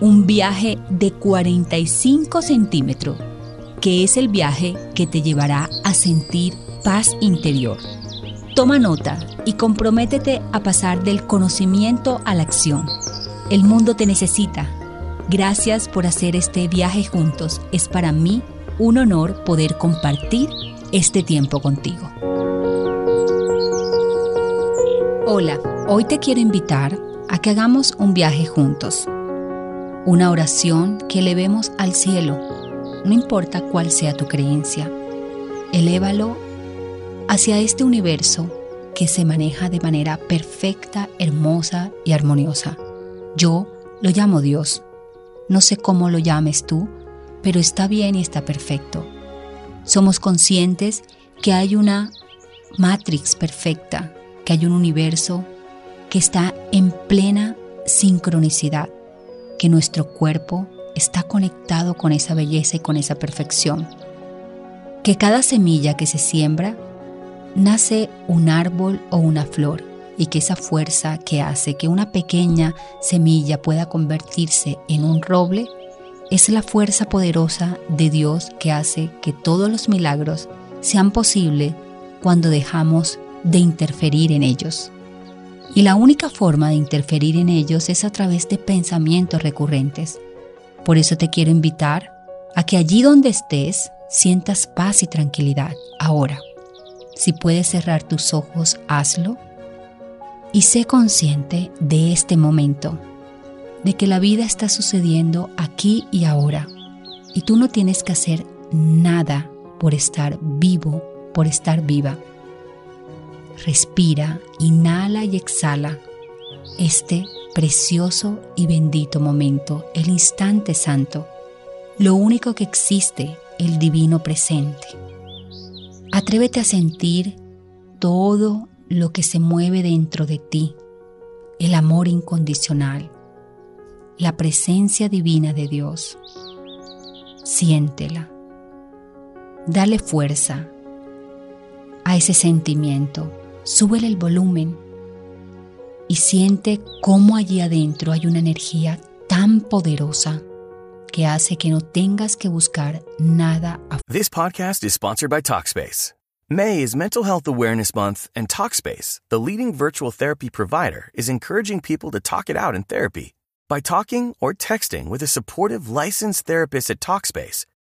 un viaje de 45 centímetros, que es el viaje que te llevará a sentir paz interior. Toma nota y comprométete a pasar del conocimiento a la acción. El mundo te necesita. Gracias por hacer este viaje juntos. Es para mí un honor poder compartir este tiempo contigo. Hola, hoy te quiero invitar a que hagamos un viaje juntos una oración que elevemos al cielo, no importa cuál sea tu creencia. Elévalo hacia este universo que se maneja de manera perfecta, hermosa y armoniosa. Yo lo llamo Dios. No sé cómo lo llames tú, pero está bien y está perfecto. Somos conscientes que hay una matrix perfecta, que hay un universo que está en plena sincronicidad que nuestro cuerpo está conectado con esa belleza y con esa perfección. Que cada semilla que se siembra nace un árbol o una flor y que esa fuerza que hace que una pequeña semilla pueda convertirse en un roble es la fuerza poderosa de Dios que hace que todos los milagros sean posibles cuando dejamos de interferir en ellos. Y la única forma de interferir en ellos es a través de pensamientos recurrentes. Por eso te quiero invitar a que allí donde estés sientas paz y tranquilidad. Ahora, si puedes cerrar tus ojos, hazlo. Y sé consciente de este momento, de que la vida está sucediendo aquí y ahora. Y tú no tienes que hacer nada por estar vivo, por estar viva. Respira, inhala y exhala este precioso y bendito momento, el instante santo, lo único que existe, el divino presente. Atrévete a sentir todo lo que se mueve dentro de ti, el amor incondicional, la presencia divina de Dios. Siéntela. Dale fuerza a ese sentimiento súbele el volumen y siente cómo allí adentro hay una energía tan poderosa que hace que no tengas que buscar nada. This podcast is sponsored by Talkspace. May is Mental Health Awareness Month, and Talkspace, the leading virtual therapy provider, is encouraging people to talk it out in therapy. By talking or texting with a supportive licensed therapist at Talkspace,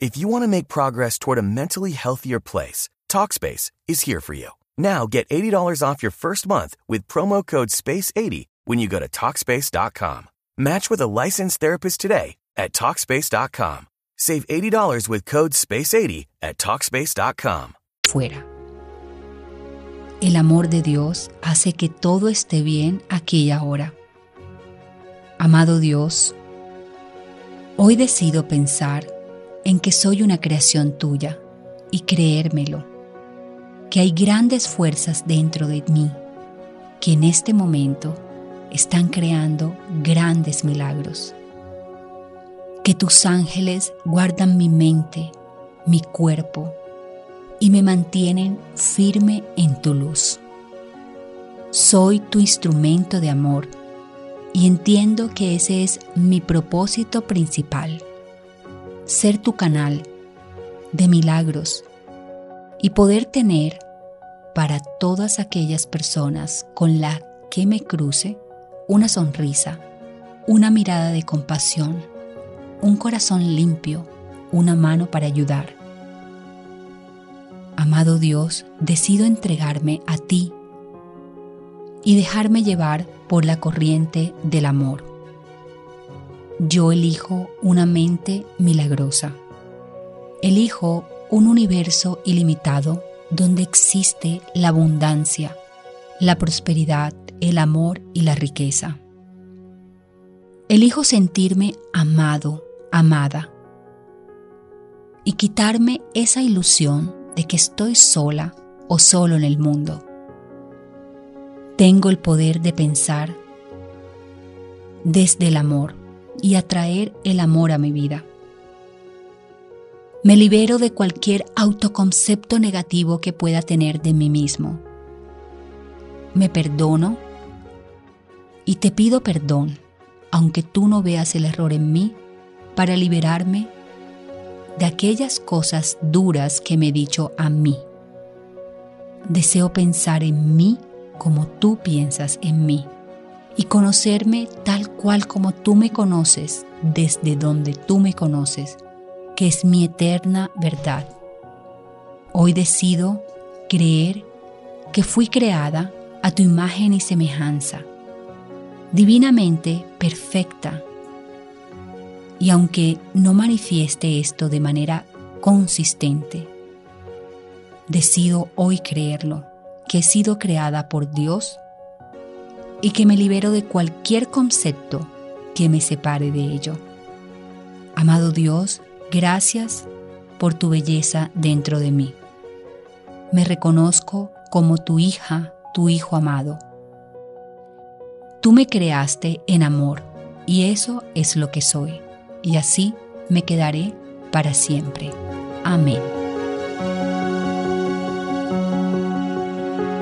If you want to make progress toward a mentally healthier place, TalkSpace is here for you. Now get $80 off your first month with promo code SPACE80 when you go to TalkSpace.com. Match with a licensed therapist today at TalkSpace.com. Save $80 with code SPACE80 at TalkSpace.com. Fuera. El amor de Dios hace que todo esté bien aquí y ahora. Amado Dios, hoy decido pensar en que soy una creación tuya y creérmelo, que hay grandes fuerzas dentro de mí que en este momento están creando grandes milagros. Que tus ángeles guardan mi mente, mi cuerpo y me mantienen firme en tu luz. Soy tu instrumento de amor y entiendo que ese es mi propósito principal, ser tu canal de milagros y poder tener para todas aquellas personas con la que me cruce una sonrisa, una mirada de compasión, un corazón limpio, una mano para ayudar. Amado Dios, decido entregarme a ti y dejarme llevar por la corriente del amor. Yo elijo una mente milagrosa. Elijo un universo ilimitado donde existe la abundancia, la prosperidad, el amor y la riqueza. Elijo sentirme amado, amada, y quitarme esa ilusión de que estoy sola o solo en el mundo. Tengo el poder de pensar desde el amor y atraer el amor a mi vida. Me libero de cualquier autoconcepto negativo que pueda tener de mí mismo. Me perdono y te pido perdón, aunque tú no veas el error en mí, para liberarme de aquellas cosas duras que me he dicho a mí. Deseo pensar en mí como tú piensas en mí y conocerme tal cual como tú me conoces desde donde tú me conoces que es mi eterna verdad. Hoy decido creer que fui creada a tu imagen y semejanza, divinamente perfecta. Y aunque no manifieste esto de manera consistente, decido hoy creerlo, que he sido creada por Dios y que me libero de cualquier concepto que me separe de ello. Amado Dios, Gracias por tu belleza dentro de mí. Me reconozco como tu hija, tu hijo amado. Tú me creaste en amor y eso es lo que soy. Y así me quedaré para siempre. Amén.